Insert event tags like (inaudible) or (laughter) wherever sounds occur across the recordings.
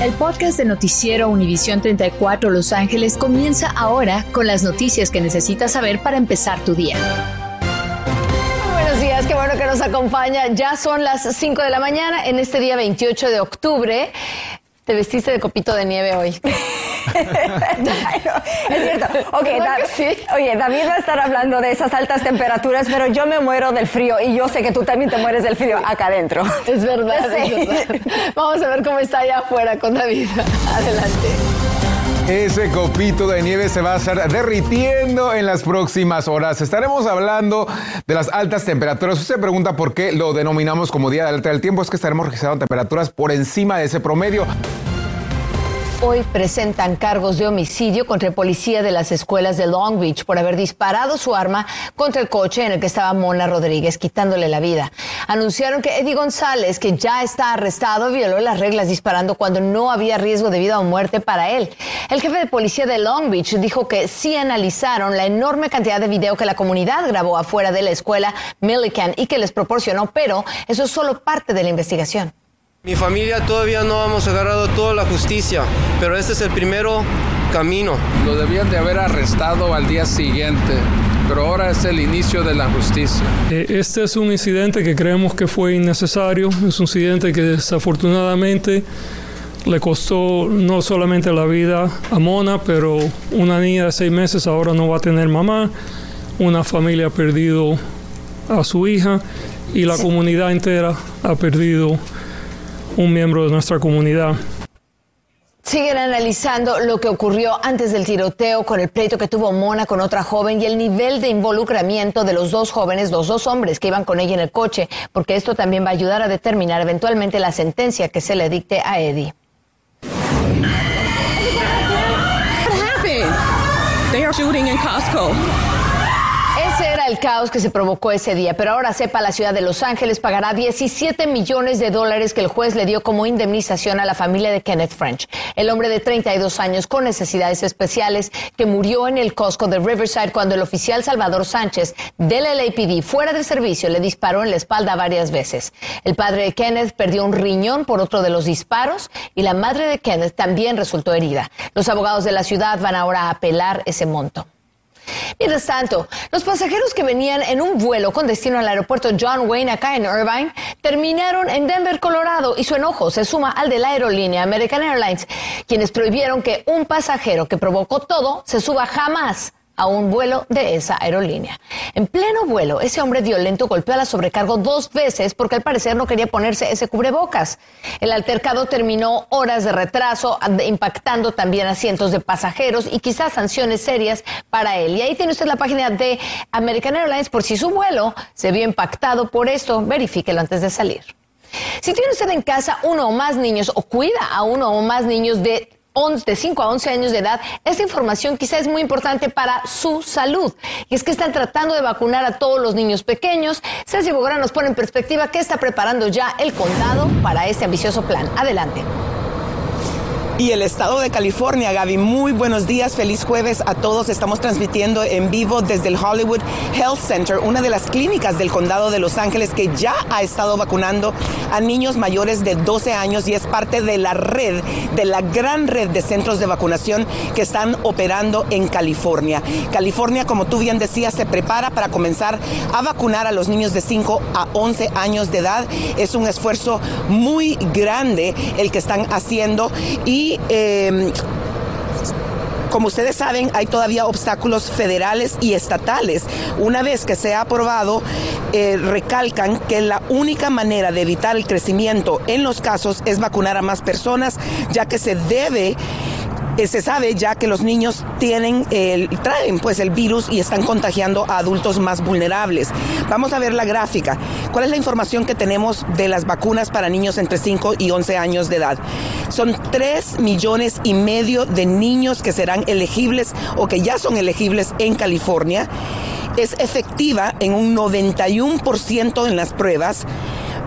El podcast de Noticiero Univisión 34 Los Ángeles comienza ahora con las noticias que necesitas saber para empezar tu día. Buenos días, qué bueno que nos acompaña. Ya son las 5 de la mañana en este día 28 de octubre. Te vestiste de copito de nieve hoy. (laughs) es cierto. Okay, Oye, David va a estar hablando de esas altas temperaturas, pero yo me muero del frío y yo sé que tú también te mueres del frío acá adentro. Es verdad, (laughs) es verdad. Vamos a ver cómo está allá afuera con David. (laughs) Adelante. Ese copito de nieve se va a estar derritiendo en las próximas horas. Estaremos hablando de las altas temperaturas. Usted se pregunta por qué lo denominamos como Día de Alta del Tiempo. Es que estaremos registrando temperaturas por encima de ese promedio. Hoy presentan cargos de homicidio contra el policía de las escuelas de Long Beach por haber disparado su arma contra el coche en el que estaba Mona Rodríguez, quitándole la vida. Anunciaron que Eddie González, que ya está arrestado, violó las reglas disparando cuando no había riesgo de vida o muerte para él. El jefe de policía de Long Beach dijo que sí analizaron la enorme cantidad de video que la comunidad grabó afuera de la escuela Millikan y que les proporcionó, pero eso es solo parte de la investigación. Mi familia todavía no hemos agarrado toda la justicia, pero este es el primero camino. Lo debían de haber arrestado al día siguiente, pero ahora es el inicio de la justicia. Eh, este es un incidente que creemos que fue innecesario, es un incidente que desafortunadamente le costó no solamente la vida a Mona, pero una niña de seis meses ahora no va a tener mamá, una familia ha perdido a su hija y la comunidad entera ha perdido un miembro de nuestra comunidad. Siguen analizando lo que ocurrió antes del tiroteo con el pleito que tuvo Mona con otra joven y el nivel de involucramiento de los dos jóvenes, los dos hombres que iban con ella en el coche, porque esto también va a ayudar a determinar eventualmente la sentencia que se le dicte a Eddie. They are shooting in Costco. El caos que se provocó ese día, pero ahora sepa, la ciudad de Los Ángeles pagará 17 millones de dólares que el juez le dio como indemnización a la familia de Kenneth French, el hombre de 32 años con necesidades especiales que murió en el Costco de Riverside cuando el oficial Salvador Sánchez del LAPD fuera de servicio le disparó en la espalda varias veces. El padre de Kenneth perdió un riñón por otro de los disparos y la madre de Kenneth también resultó herida. Los abogados de la ciudad van ahora a apelar ese monto. Mientras tanto, los pasajeros que venían en un vuelo con destino al aeropuerto John Wayne acá en Irvine terminaron en Denver, Colorado, y su enojo se suma al de la aerolínea American Airlines, quienes prohibieron que un pasajero que provocó todo se suba jamás a un vuelo de esa aerolínea. En pleno vuelo, ese hombre violento golpeó a la sobrecargo dos veces porque al parecer no quería ponerse ese cubrebocas. El altercado terminó horas de retraso, impactando también a cientos de pasajeros y quizás sanciones serias para él. Y ahí tiene usted la página de American Airlines por si su vuelo se vio impactado por esto, verifíquelo antes de salir. Si tiene usted en casa uno o más niños o cuida a uno o más niños de de 5 a 11 años de edad, esta información quizá es muy importante para su salud. Y es que están tratando de vacunar a todos los niños pequeños. Ceci Bogora nos pone en perspectiva qué está preparando ya el condado para este ambicioso plan. Adelante y el estado de California. Gaby, muy buenos días, feliz jueves a todos. Estamos transmitiendo en vivo desde el Hollywood Health Center, una de las clínicas del condado de Los Ángeles que ya ha estado vacunando a niños mayores de 12 años y es parte de la red, de la gran red de centros de vacunación que están operando en California. California, como tú bien decías, se prepara para comenzar a vacunar a los niños de 5 a 11 años de edad. Es un esfuerzo muy grande el que están haciendo y Em, como ustedes saben, hay todavía obstáculos federales y estatales. Una vez que se ha aprobado, eh, recalcan que la única manera de evitar el crecimiento en los casos es vacunar a más personas, ya que se debe eh, se sabe ya que los niños tienen el, traen pues el virus y están contagiando a adultos más vulnerables. Vamos a ver la gráfica. ¿Cuál es la información que tenemos de las vacunas para niños entre 5 y 11 años de edad? Son 3 millones y medio de niños que serán elegibles o que ya son elegibles en California. Es efectiva en un 91% en las pruebas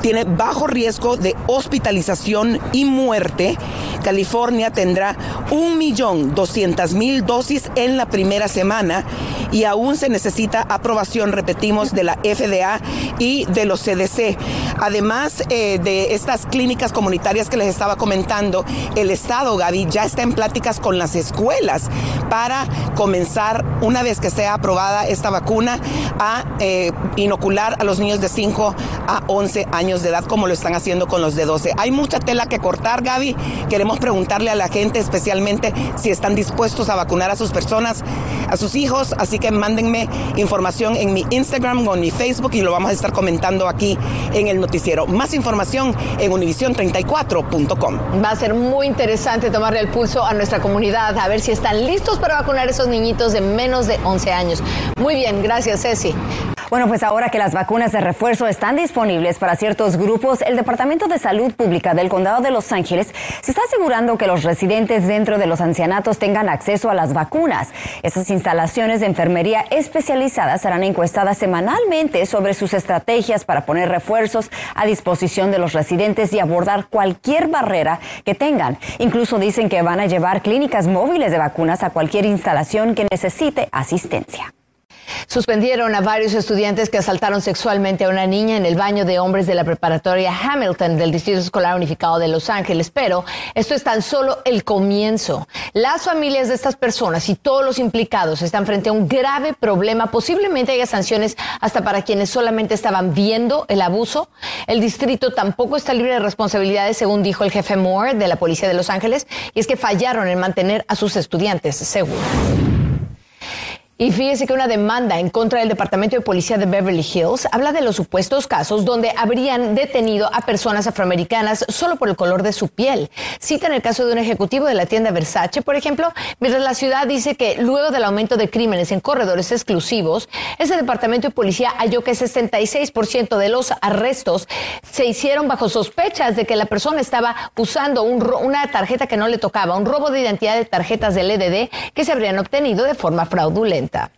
tiene bajo riesgo de hospitalización y muerte. California tendrá 1.200.000 dosis en la primera semana y aún se necesita aprobación, repetimos, de la FDA y de los CDC. Además eh, de estas clínicas comunitarias que les estaba comentando, el Estado, Gaby, ya está en pláticas con las escuelas para comenzar, una vez que sea aprobada esta vacuna, a eh, inocular a los niños de 5 a 11 años de edad, como lo están haciendo con los de 12. Hay mucha tela que cortar, Gaby. Queremos preguntarle a la gente, especialmente si están dispuestos a vacunar a sus personas, a sus hijos. Así que mándenme información en mi Instagram o en mi Facebook y lo vamos a estar comentando aquí en el noticiero. Más información en univision34.com. Va a ser muy interesante tomarle el pulso a nuestra comunidad, a ver si están listos para vacunar a esos niñitos de menos de 11 años. Muy bien, gracias Ceci. Bueno, pues ahora que las vacunas de refuerzo están disponibles para ciertos grupos, el Departamento de Salud Pública del Condado de Los Ángeles se está asegurando que los residentes dentro de los ancianatos tengan acceso a las vacunas. Esas instalaciones de enfermería especializadas serán encuestadas semanalmente sobre sus estrategias para poner refuerzos a disposición de los residentes y abordar cualquier barrera que tengan. Incluso dicen que van a llevar clínicas móviles de vacunas a cualquier instalación que necesite asistencia. Suspendieron a varios estudiantes que asaltaron sexualmente a una niña en el baño de hombres de la preparatoria Hamilton del Distrito Escolar Unificado de Los Ángeles, pero esto es tan solo el comienzo. Las familias de estas personas y todos los implicados están frente a un grave problema. Posiblemente haya sanciones hasta para quienes solamente estaban viendo el abuso. El distrito tampoco está libre de responsabilidades, según dijo el jefe Moore de la Policía de Los Ángeles, y es que fallaron en mantener a sus estudiantes seguros. Y fíjese que una demanda en contra del Departamento de Policía de Beverly Hills habla de los supuestos casos donde habrían detenido a personas afroamericanas solo por el color de su piel. Citan el caso de un ejecutivo de la tienda Versace, por ejemplo, mientras la ciudad dice que luego del aumento de crímenes en corredores exclusivos, ese Departamento de Policía halló que 66% de los arrestos se hicieron bajo sospechas de que la persona estaba usando una tarjeta que no le tocaba, un robo de identidad de tarjetas del EDD que se habrían obtenido de forma fraudulenta. 30.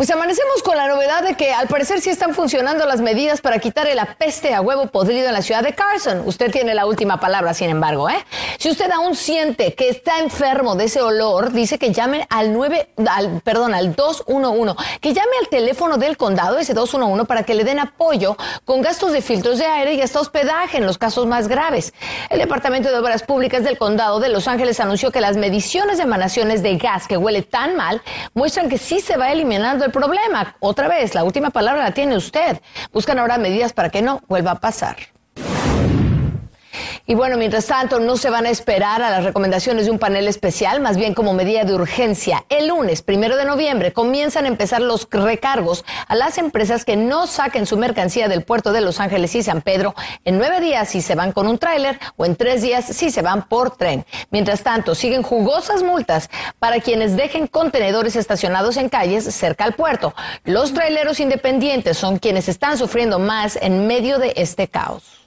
Pues amanecemos con la novedad de que al parecer sí están funcionando las medidas para quitar el apeste a huevo podrido en la ciudad de Carson. Usted tiene la última palabra, sin embargo, ¿eh? Si usted aún siente que está enfermo de ese olor, dice que llame al 9, al, perdón, al 211, que llame al teléfono del condado, ese 211, para que le den apoyo con gastos de filtros de aire y hasta hospedaje en los casos más graves. El Departamento de Obras Públicas del condado de Los Ángeles anunció que las mediciones de emanaciones de gas que huele tan mal muestran que sí se va eliminando el problema. Otra vez, la última palabra la tiene usted. Buscan ahora medidas para que no vuelva a pasar. Y bueno, mientras tanto, no se van a esperar a las recomendaciones de un panel especial, más bien como medida de urgencia. El lunes, primero de noviembre, comienzan a empezar los recargos a las empresas que no saquen su mercancía del puerto de Los Ángeles y San Pedro en nueve días si se van con un tráiler o en tres días si se van por tren. Mientras tanto, siguen jugosas multas para quienes dejen contenedores estacionados en calles cerca al puerto. Los traileros independientes son quienes están sufriendo más en medio de este caos.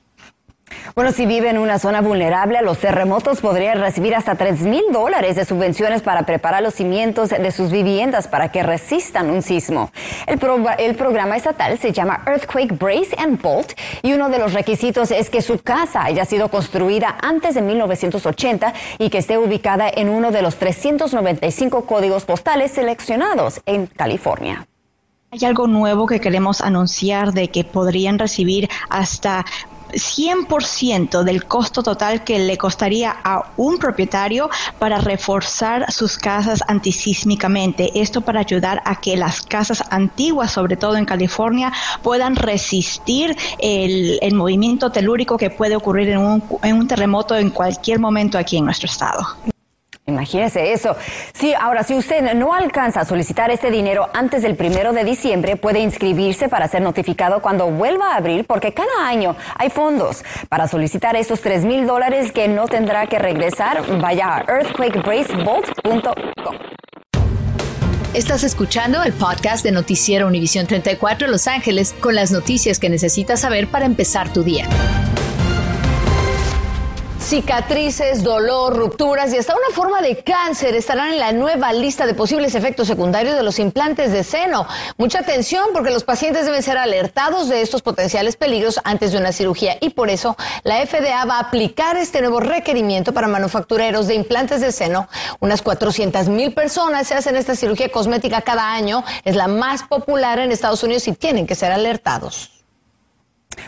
Bueno, si vive en una zona vulnerable a los terremotos, podría recibir hasta 3 mil dólares de subvenciones para preparar los cimientos de sus viviendas para que resistan un sismo. El, el, programa estatal se llama Earthquake Brace and Bolt y uno de los requisitos es que su casa haya sido construida antes de 1980 y que esté ubicada en uno de los 395 códigos postales seleccionados en California. Hay algo nuevo que queremos anunciar de que podrían recibir hasta 100% del costo total que le costaría a un propietario para reforzar sus casas antisísmicamente. Esto para ayudar a que las casas antiguas, sobre todo en California, puedan resistir el, movimiento telúrico que puede ocurrir en un, en un terremoto en cualquier momento aquí en nuestro estado. Imagínese eso. Sí, ahora, si usted no alcanza a solicitar este dinero antes del primero de diciembre, puede inscribirse para ser notificado cuando vuelva a abrir, porque cada año hay fondos. Para solicitar esos tres mil dólares que no tendrá que regresar, vaya a earthquakebracebolt.com. Estás escuchando el podcast de Noticiero Univisión 34 Los Ángeles con las noticias que necesitas saber para empezar tu día. Cicatrices, dolor, rupturas y hasta una forma de cáncer estarán en la nueva lista de posibles efectos secundarios de los implantes de seno. Mucha atención porque los pacientes deben ser alertados de estos potenciales peligros antes de una cirugía y por eso la FDA va a aplicar este nuevo requerimiento para manufactureros de implantes de seno. Unas 400 mil personas se hacen esta cirugía cosmética cada año. Es la más popular en Estados Unidos y tienen que ser alertados.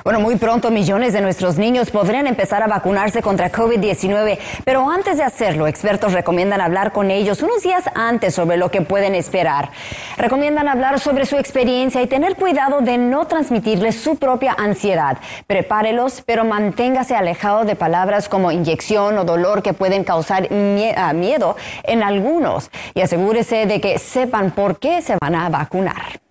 Bueno, muy pronto millones de nuestros niños podrían empezar a vacunarse contra COVID-19, pero antes de hacerlo, expertos recomiendan hablar con ellos unos días antes sobre lo que pueden esperar. Recomiendan hablar sobre su experiencia y tener cuidado de no transmitirles su propia ansiedad. Prepárelos, pero manténgase alejado de palabras como inyección o dolor que pueden causar ah, miedo en algunos y asegúrese de que sepan por qué se van a vacunar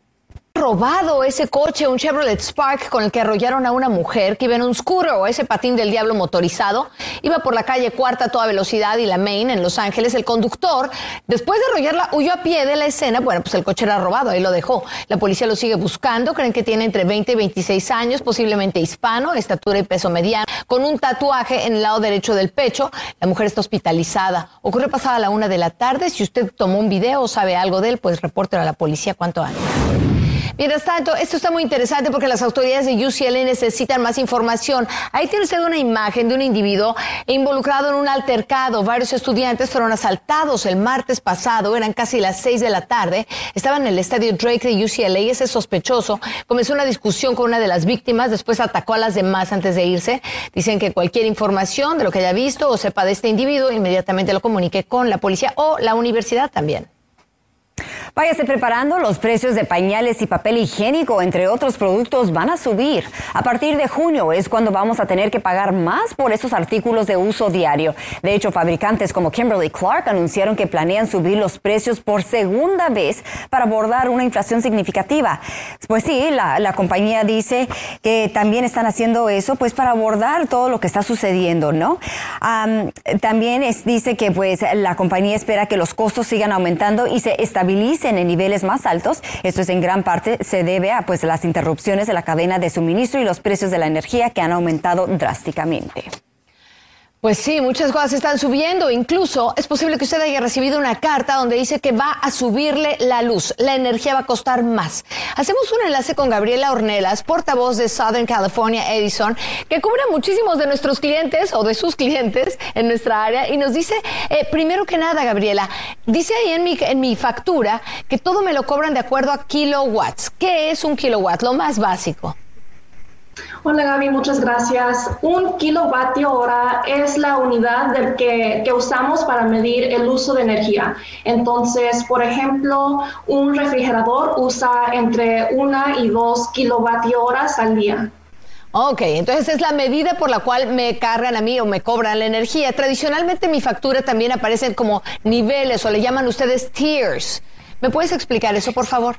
robado ese coche, un Chevrolet Spark con el que arrollaron a una mujer que iba en un scooter o ese patín del diablo motorizado. Iba por la calle Cuarta a toda velocidad y la Main en Los Ángeles. El conductor, después de arrollarla, huyó a pie de la escena. Bueno, pues el coche era robado, ahí lo dejó. La policía lo sigue buscando. Creen que tiene entre 20 y 26 años, posiblemente hispano, estatura y peso mediano, con un tatuaje en el lado derecho del pecho. La mujer está hospitalizada. Ocurrió pasada la una de la tarde. Si usted tomó un video o sabe algo de él, pues repórtelo a la policía cuanto antes. Mientras tanto, esto está muy interesante porque las autoridades de UCLA necesitan más información. Ahí tiene usted una imagen de un individuo involucrado en un altercado. Varios estudiantes fueron asaltados el martes pasado, eran casi las seis de la tarde. Estaban en el estadio Drake de UCLA y ese sospechoso comenzó una discusión con una de las víctimas, después atacó a las demás antes de irse. Dicen que cualquier información de lo que haya visto o sepa de este individuo, inmediatamente lo comunique con la policía o la universidad también. Váyase preparando, los precios de pañales y papel higiénico, entre otros productos, van a subir. A partir de junio es cuando vamos a tener que pagar más por esos artículos de uso diario. De hecho, fabricantes como Kimberly Clark anunciaron que planean subir los precios por segunda vez para abordar una inflación significativa. Pues sí, la, compañía dice que también están haciendo eso, pues para abordar todo lo que está sucediendo, ¿no? también dice que pues la compañía espera que los costos sigan aumentando y se estabilicen en niveles más altos. Esto es en gran parte se debe a pues las interrupciones de la cadena de suministro y los precios de la energía que han aumentado drásticamente. Pues sí, muchas cosas están subiendo. Incluso es posible que usted haya recibido una carta donde dice que va a subirle la luz. La energía va a costar más. Hacemos un enlace con Gabriela Ornelas, portavoz de Southern California Edison, que cubre a muchísimos de nuestros clientes o de sus clientes en nuestra área y nos dice, eh, primero que nada, Gabriela, dice ahí en mi, en mi factura que todo me lo cobran de acuerdo a kilowatts. ¿Qué es un kilowatt? Lo más básico. Hola Gaby, muchas gracias. Un kilovatio hora es la unidad que, que, usamos para medir el uso de energía. Entonces, por ejemplo, un refrigerador usa entre una y dos kilovatio horas al día. Ok, entonces es la medida por la cual me cargan a mí o me cobran la energía. Tradicionalmente mi factura también aparecen como niveles o le llaman ustedes tiers. ¿Me puedes explicar eso, por favor?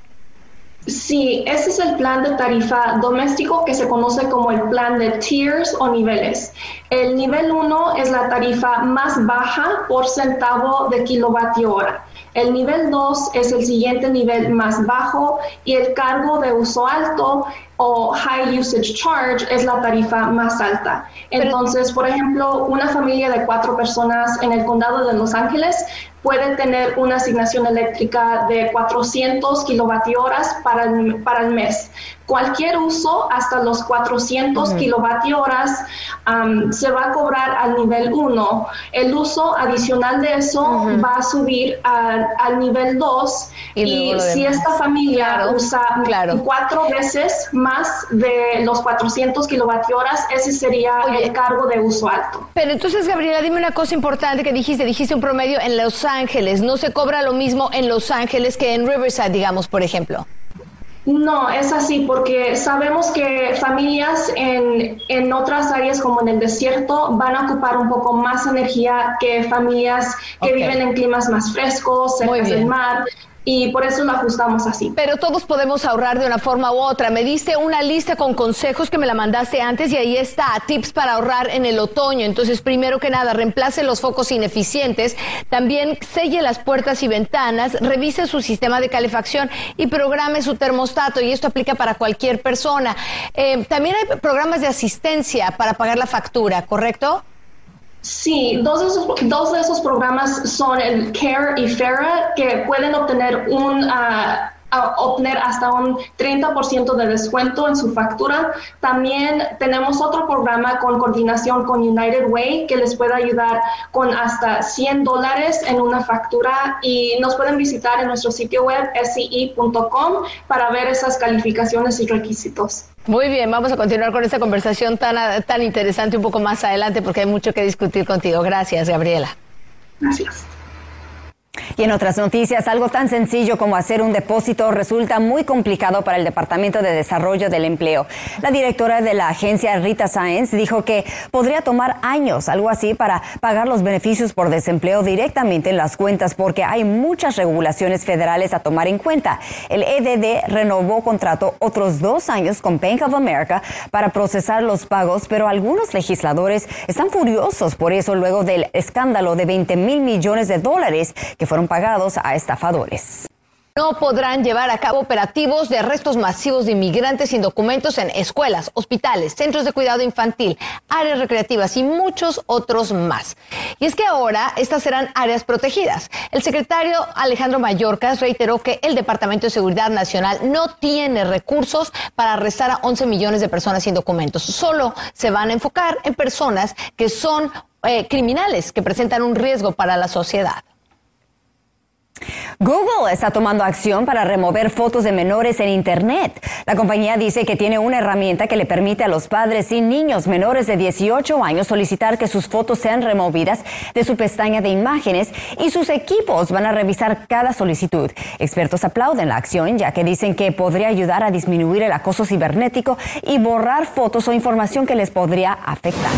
Sí, ese es el plan de tarifa doméstico que se conoce como el plan de tiers o niveles. El nivel 1 es la tarifa más baja por centavo de kilovatio hora. El nivel 2 es el siguiente nivel más bajo y el cargo de uso alto o high usage charge es la tarifa más alta. Entonces, por ejemplo, una familia de cuatro personas en el condado de Los Ángeles puede tener una asignación eléctrica de 400 kilovatio horas para el, para el mes. Cualquier uso hasta los 400 kilovatio horas se va a cobrar al nivel 1. El uso adicional de eso va a subir al nivel 2 y, si esta familia usa cuatro veces más de los 400 kilovatio horas, ese sería el cargo de uso alto. Pero entonces, Gabriela, dime una cosa importante que dijiste. Dijiste un promedio en Los Ángeles. ¿No se cobra lo mismo en Los Ángeles que en Riverside, digamos, por ejemplo? No, es así porque sabemos que familias en, en, otras áreas como en el desierto van a ocupar un poco más energía que familias que viven en climas más frescos, cerca del mar y por eso lo ajustamos así. Pero todos podemos ahorrar de una forma u otra. Me diste una lista con consejos que me la mandaste antes y ahí está, tips para ahorrar en el otoño. Entonces, primero que nada, reemplace los focos ineficientes, también selle las puertas y ventanas, revise su sistema de calefacción y programe su termostato. Y esto aplica para cualquier persona. Eh, también hay programas de asistencia para pagar la factura, ¿correcto? Sí, dos de, esos, dos de esos programas son el CARE y FERA, que pueden obtener un... Ah, obtener hasta un 30% de descuento en su factura. También tenemos otro programa con coordinación con United Way que les puede ayudar con hasta 100 dólares en una factura y nos pueden visitar en nuestro sitio web sci.com para ver esas calificaciones y requisitos. Muy bien, vamos a continuar con esta conversación tan, tan interesante un poco más adelante porque hay mucho que discutir contigo. Gracias, Gabriela. Gracias. Y en otras noticias, algo tan sencillo como hacer un depósito resulta muy complicado para el Departamento de Desarrollo del Empleo. La directora de la agencia, Rita Sáenz, dijo que podría tomar años, algo así, para pagar los beneficios por desempleo directamente en las cuentas porque hay muchas regulaciones federales a tomar en cuenta. El EDD renovó contrato otros dos años con Bank of America para procesar los pagos, pero algunos legisladores están furiosos por eso luego del escándalo de 20 mil millones de dólares que fueron pagados a estafadores. No podrán llevar a cabo operativos de arrestos masivos de inmigrantes sin documentos en escuelas, hospitales, centros de cuidado infantil, áreas recreativas y muchos otros más. Y es que ahora estas serán áreas protegidas. El secretario Alejandro Mayorkas reiteró que el Departamento de Seguridad Nacional no tiene recursos para arrestar a 11 millones de personas sin documentos. Solo se van a enfocar en personas que son eh, criminales, que presentan un riesgo para la sociedad. Google está tomando acción para remover fotos de menores en Internet. La compañía dice que tiene una herramienta que le permite a los padres y niños menores de 18 años solicitar que sus fotos sean removidas de su pestaña de imágenes y sus equipos van a revisar cada solicitud. Expertos aplauden la acción ya que dicen que podría ayudar a disminuir el acoso cibernético y borrar fotos o información que les podría afectar.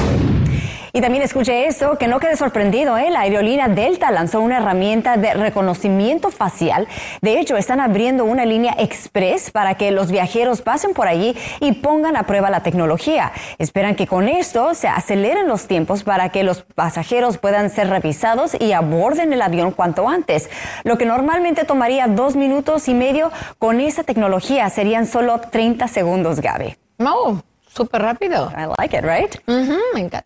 Y también escuche esto, que no quede sorprendido, ¿eh? la aerolínea Delta lanzó una herramienta de reconocimiento facial. De hecho, están abriendo una línea express para que los viajeros pasen por allí y pongan a prueba la tecnología. Esperan que con esto se aceleren los tiempos para que los pasajeros puedan ser revisados y aborden el avión cuanto antes. Lo que normalmente tomaría dos minutos y medio, con esa tecnología serían solo 30 segundos, Gaby. No, súper rápido. I like it, right? me encanta.